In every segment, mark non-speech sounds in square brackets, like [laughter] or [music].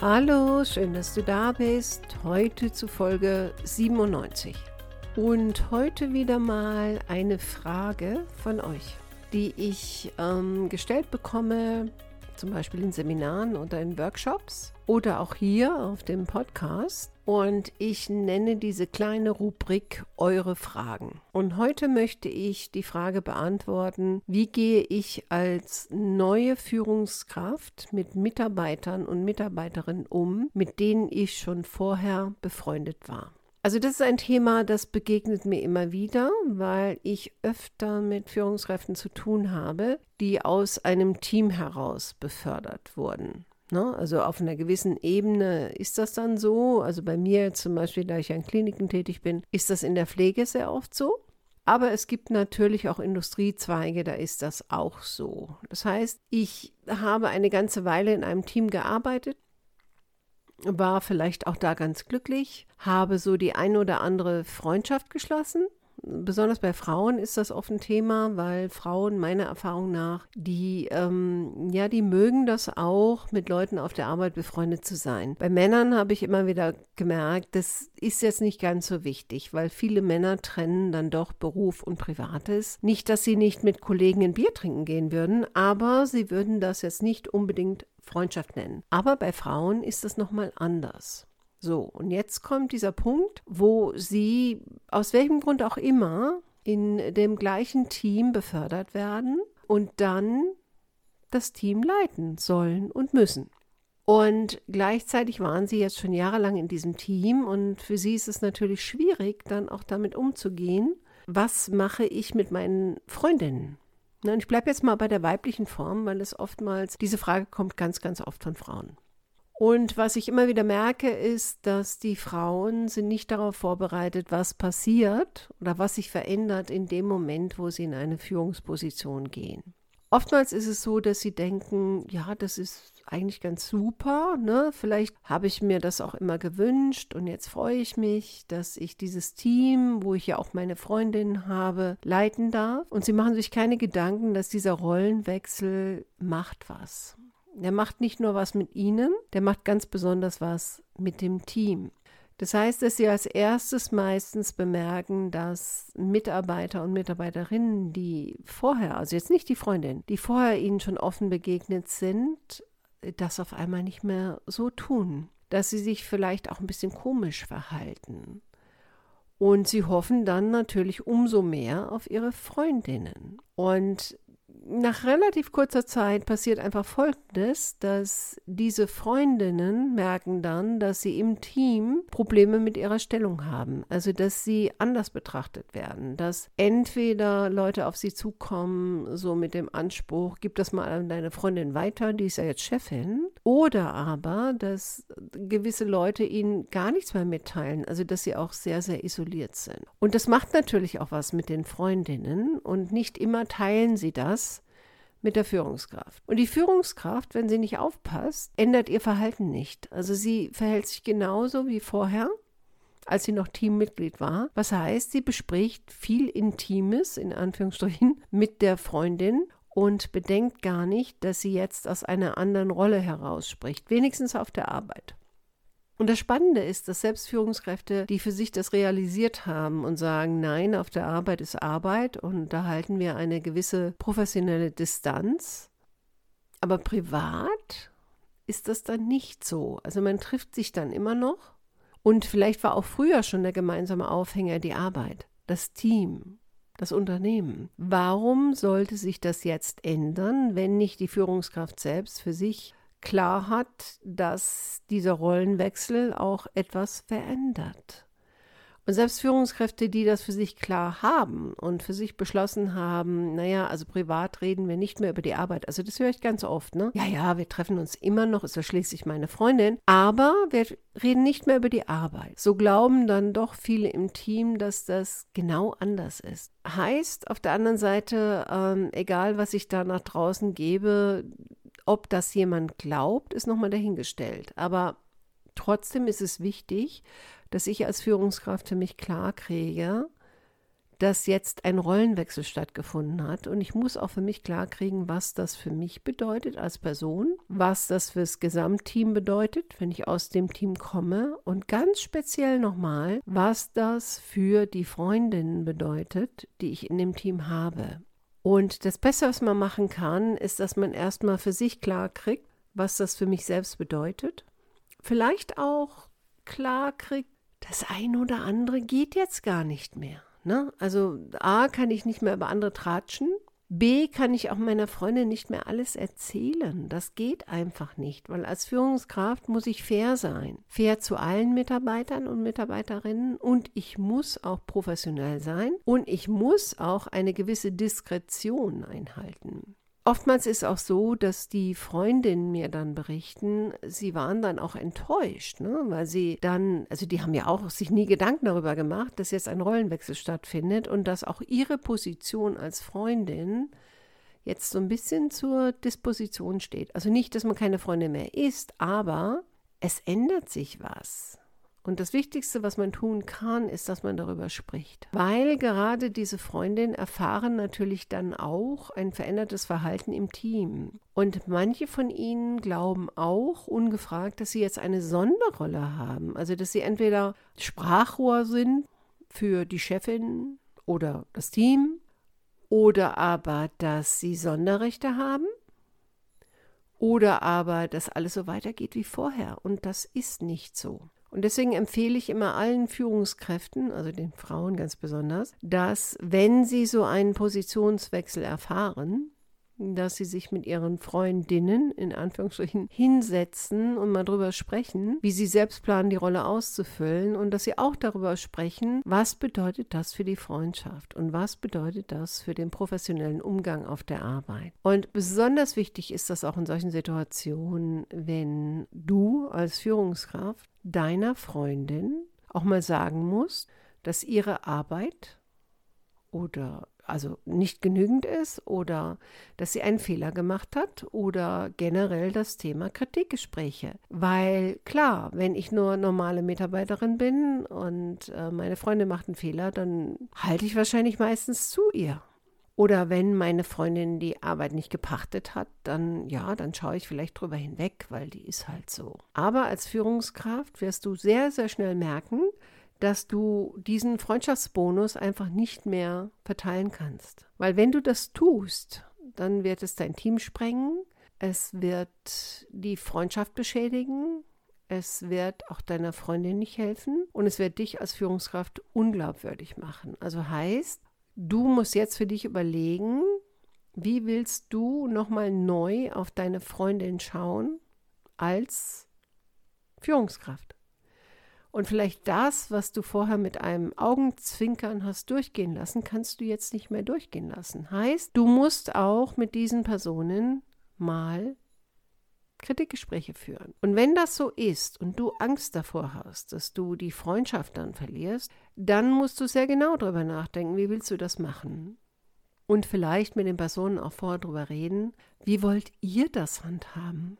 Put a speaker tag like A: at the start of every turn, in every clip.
A: Hallo, schön, dass du da bist. Heute zu Folge 97. Und heute wieder mal eine Frage von euch, die ich ähm, gestellt bekomme zum Beispiel in Seminaren oder in Workshops oder auch hier auf dem Podcast. Und ich nenne diese kleine Rubrik Eure Fragen. Und heute möchte ich die Frage beantworten, wie gehe ich als neue Führungskraft mit Mitarbeitern und Mitarbeiterinnen um, mit denen ich schon vorher befreundet war. Also das ist ein Thema, das begegnet mir immer wieder, weil ich öfter mit Führungskräften zu tun habe, die aus einem Team heraus befördert wurden. Ne? Also auf einer gewissen Ebene ist das dann so. Also bei mir zum Beispiel, da ich an Kliniken tätig bin, ist das in der Pflege sehr oft so. Aber es gibt natürlich auch Industriezweige, da ist das auch so. Das heißt, ich habe eine ganze Weile in einem Team gearbeitet war vielleicht auch da ganz glücklich, habe so die ein oder andere Freundschaft geschlossen. Besonders bei Frauen ist das oft ein Thema, weil Frauen meiner Erfahrung nach, die ähm, ja, die mögen das auch, mit Leuten auf der Arbeit befreundet zu sein. Bei Männern habe ich immer wieder gemerkt, das ist jetzt nicht ganz so wichtig, weil viele Männer trennen dann doch Beruf und Privates. Nicht, dass sie nicht mit Kollegen ein Bier trinken gehen würden, aber sie würden das jetzt nicht unbedingt Freundschaft nennen. Aber bei Frauen ist es nochmal anders. So, und jetzt kommt dieser Punkt, wo sie aus welchem Grund auch immer in dem gleichen Team befördert werden und dann das Team leiten sollen und müssen. Und gleichzeitig waren sie jetzt schon jahrelang in diesem Team und für sie ist es natürlich schwierig, dann auch damit umzugehen. Was mache ich mit meinen Freundinnen? Und ich bleibe jetzt mal bei der weiblichen Form, weil es oftmals, diese Frage kommt ganz, ganz oft von Frauen. Und was ich immer wieder merke, ist, dass die Frauen sind nicht darauf vorbereitet, was passiert oder was sich verändert in dem Moment, wo sie in eine Führungsposition gehen. Oftmals ist es so, dass sie denken, ja, das ist eigentlich ganz super. Ne? Vielleicht habe ich mir das auch immer gewünscht und jetzt freue ich mich, dass ich dieses Team, wo ich ja auch meine Freundin habe, leiten darf. Und sie machen sich keine Gedanken, dass dieser Rollenwechsel macht was. Der macht nicht nur was mit ihnen, der macht ganz besonders was mit dem Team. Das heißt, dass sie als erstes meistens bemerken, dass Mitarbeiter und Mitarbeiterinnen, die vorher, also jetzt nicht die Freundin, die vorher ihnen schon offen begegnet sind, das auf einmal nicht mehr so tun, dass sie sich vielleicht auch ein bisschen komisch verhalten. Und sie hoffen dann natürlich umso mehr auf ihre Freundinnen. Und nach relativ kurzer Zeit passiert einfach Folgendes, dass diese Freundinnen merken dann, dass sie im Team Probleme mit ihrer Stellung haben. Also, dass sie anders betrachtet werden, dass entweder Leute auf sie zukommen, so mit dem Anspruch, gib das mal an deine Freundin weiter, die ist ja jetzt Chefin, oder aber, dass gewisse Leute ihnen gar nichts mehr mitteilen, also dass sie auch sehr, sehr isoliert sind. Und das macht natürlich auch was mit den Freundinnen und nicht immer teilen sie das mit der Führungskraft. Und die Führungskraft, wenn sie nicht aufpasst, ändert ihr Verhalten nicht. Also sie verhält sich genauso wie vorher, als sie noch Teammitglied war. Was heißt, sie bespricht viel Intimes, in Anführungsstrichen, [laughs] mit der Freundin und bedenkt gar nicht, dass sie jetzt aus einer anderen Rolle heraus spricht, wenigstens auf der Arbeit. Und das Spannende ist, dass selbst Führungskräfte, die für sich das realisiert haben und sagen, nein, auf der Arbeit ist Arbeit und da halten wir eine gewisse professionelle Distanz, aber privat ist das dann nicht so. Also man trifft sich dann immer noch und vielleicht war auch früher schon der gemeinsame Aufhänger die Arbeit, das Team, das Unternehmen. Warum sollte sich das jetzt ändern, wenn nicht die Führungskraft selbst für sich klar hat, dass dieser Rollenwechsel auch etwas verändert. Und selbst Führungskräfte, die das für sich klar haben und für sich beschlossen haben, naja, also privat reden wir nicht mehr über die Arbeit. Also das höre ich ganz oft, ne? Ja, ja, wir treffen uns immer noch, ist ja schließlich meine Freundin, aber wir reden nicht mehr über die Arbeit. So glauben dann doch viele im Team, dass das genau anders ist. Heißt auf der anderen Seite, ähm, egal was ich da nach draußen gebe, ob das jemand glaubt, ist nochmal dahingestellt. Aber trotzdem ist es wichtig, dass ich als Führungskraft für mich klar kriege, dass jetzt ein Rollenwechsel stattgefunden hat. Und ich muss auch für mich klar kriegen, was das für mich bedeutet als Person, was das fürs Gesamtteam bedeutet, wenn ich aus dem Team komme und ganz speziell nochmal, was das für die Freundinnen bedeutet, die ich in dem Team habe. Und das Beste, was man machen kann, ist, dass man erstmal für sich klar kriegt, was das für mich selbst bedeutet. Vielleicht auch klar kriegt, das eine oder andere geht jetzt gar nicht mehr. Ne? Also A kann ich nicht mehr über andere tratschen. B kann ich auch meiner Freundin nicht mehr alles erzählen. Das geht einfach nicht, weil als Führungskraft muss ich fair sein. Fair zu allen Mitarbeitern und Mitarbeiterinnen und ich muss auch professionell sein und ich muss auch eine gewisse Diskretion einhalten. Oftmals ist auch so, dass die Freundinnen mir dann berichten, sie waren dann auch enttäuscht, ne? weil sie dann, also die haben ja auch sich nie Gedanken darüber gemacht, dass jetzt ein Rollenwechsel stattfindet und dass auch ihre Position als Freundin jetzt so ein bisschen zur Disposition steht. Also nicht, dass man keine Freundin mehr ist, aber es ändert sich was. Und das Wichtigste, was man tun kann, ist, dass man darüber spricht. Weil gerade diese Freundinnen erfahren natürlich dann auch ein verändertes Verhalten im Team. Und manche von ihnen glauben auch ungefragt, dass sie jetzt eine Sonderrolle haben. Also, dass sie entweder Sprachrohr sind für die Chefin oder das Team oder aber, dass sie Sonderrechte haben oder aber, dass alles so weitergeht wie vorher. Und das ist nicht so. Und deswegen empfehle ich immer allen Führungskräften, also den Frauen ganz besonders, dass wenn sie so einen Positionswechsel erfahren, dass sie sich mit ihren Freundinnen in Anführungsstrichen hinsetzen und mal drüber sprechen, wie sie selbst planen, die Rolle auszufüllen und dass sie auch darüber sprechen, was bedeutet das für die Freundschaft und was bedeutet das für den professionellen Umgang auf der Arbeit. Und besonders wichtig ist das auch in solchen Situationen, wenn du als Führungskraft deiner Freundin auch mal sagen musst, dass ihre Arbeit oder also nicht genügend ist oder dass sie einen Fehler gemacht hat oder generell das Thema Kritikgespräche. Weil klar, wenn ich nur normale Mitarbeiterin bin und äh, meine Freundin macht einen Fehler, dann halte ich wahrscheinlich meistens zu ihr. Oder wenn meine Freundin die Arbeit nicht gepachtet hat, dann ja, dann schaue ich vielleicht drüber hinweg, weil die ist halt so. Aber als Führungskraft wirst du sehr, sehr schnell merken, dass du diesen Freundschaftsbonus einfach nicht mehr verteilen kannst. Weil wenn du das tust, dann wird es dein Team sprengen, es wird die Freundschaft beschädigen, es wird auch deiner Freundin nicht helfen und es wird dich als Führungskraft unglaubwürdig machen. Also heißt, Du musst jetzt für dich überlegen, wie willst du nochmal neu auf deine Freundin schauen als Führungskraft? Und vielleicht das, was du vorher mit einem Augenzwinkern hast durchgehen lassen, kannst du jetzt nicht mehr durchgehen lassen. Heißt, du musst auch mit diesen Personen mal Kritikgespräche führen. Und wenn das so ist und du Angst davor hast, dass du die Freundschaft dann verlierst, dann musst du sehr genau darüber nachdenken, wie willst du das machen? Und vielleicht mit den Personen auch vorher darüber reden, wie wollt ihr das handhaben?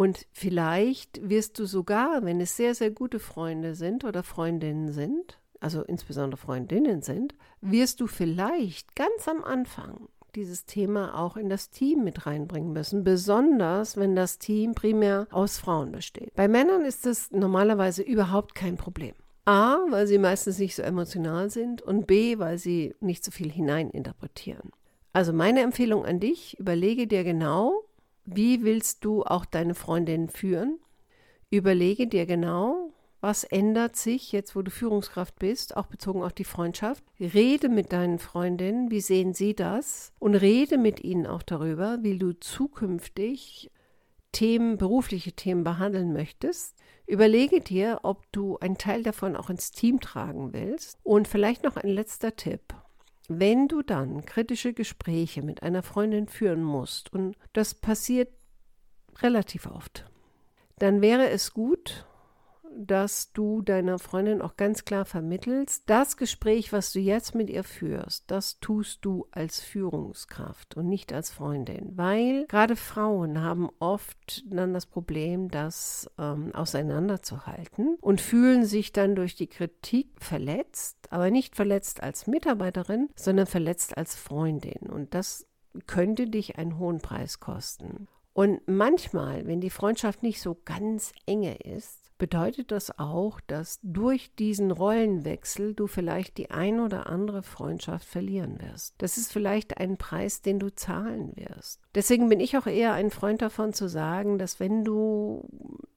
A: Und vielleicht wirst du sogar, wenn es sehr, sehr gute Freunde sind oder Freundinnen sind, also insbesondere Freundinnen sind, wirst du vielleicht ganz am Anfang dieses Thema auch in das Team mit reinbringen müssen, besonders wenn das Team primär aus Frauen besteht. Bei Männern ist es normalerweise überhaupt kein Problem. A, weil sie meistens nicht so emotional sind und B, weil sie nicht so viel hineininterpretieren. Also meine Empfehlung an dich, überlege dir genau, wie willst du auch deine Freundin führen? Überlege dir genau, was ändert sich jetzt, wo du Führungskraft bist, auch bezogen auf die Freundschaft? Rede mit deinen Freundinnen, wie sehen sie das? Und rede mit ihnen auch darüber, wie du zukünftig Themen, berufliche Themen behandeln möchtest, überlege dir, ob du einen Teil davon auch ins Team tragen willst. Und vielleicht noch ein letzter Tipp. Wenn du dann kritische Gespräche mit einer Freundin führen musst, und das passiert relativ oft, dann wäre es gut, dass du deiner Freundin auch ganz klar vermittelst, das Gespräch, was du jetzt mit ihr führst, das tust du als Führungskraft und nicht als Freundin, weil gerade Frauen haben oft dann das Problem, das ähm, auseinanderzuhalten und fühlen sich dann durch die Kritik verletzt, aber nicht verletzt als Mitarbeiterin, sondern verletzt als Freundin und das könnte dich einen hohen Preis kosten. Und manchmal, wenn die Freundschaft nicht so ganz enge ist, bedeutet das auch, dass durch diesen Rollenwechsel du vielleicht die ein oder andere Freundschaft verlieren wirst. Das ist vielleicht ein Preis, den du zahlen wirst. Deswegen bin ich auch eher ein Freund davon zu sagen, dass wenn du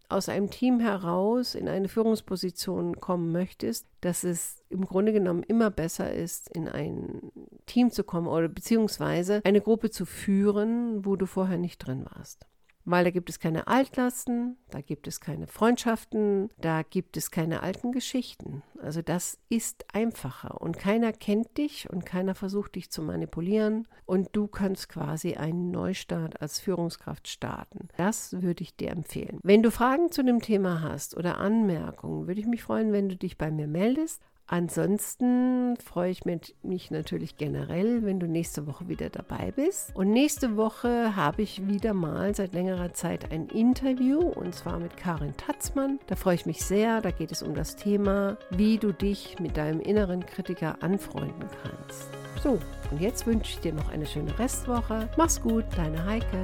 A: aus einem Team heraus in eine Führungsposition kommen möchtest, dass es im Grunde genommen immer besser ist, in ein Team zu kommen oder beziehungsweise eine Gruppe zu führen, wo du vorher nicht drin warst weil da gibt es keine Altlasten, da gibt es keine Freundschaften, da gibt es keine alten Geschichten. Also das ist einfacher und keiner kennt dich und keiner versucht dich zu manipulieren und du kannst quasi einen Neustart als Führungskraft starten. Das würde ich dir empfehlen. Wenn du Fragen zu dem Thema hast oder Anmerkungen, würde ich mich freuen, wenn du dich bei mir meldest. Ansonsten freue ich mich natürlich generell, wenn du nächste Woche wieder dabei bist. Und nächste Woche habe ich wieder mal seit längerer Zeit ein Interview und zwar mit Karin Tatzmann. Da freue ich mich sehr. Da geht es um das Thema, wie du dich mit deinem inneren Kritiker anfreunden kannst. So, und jetzt wünsche ich dir noch eine schöne Restwoche. Mach's gut, deine Heike.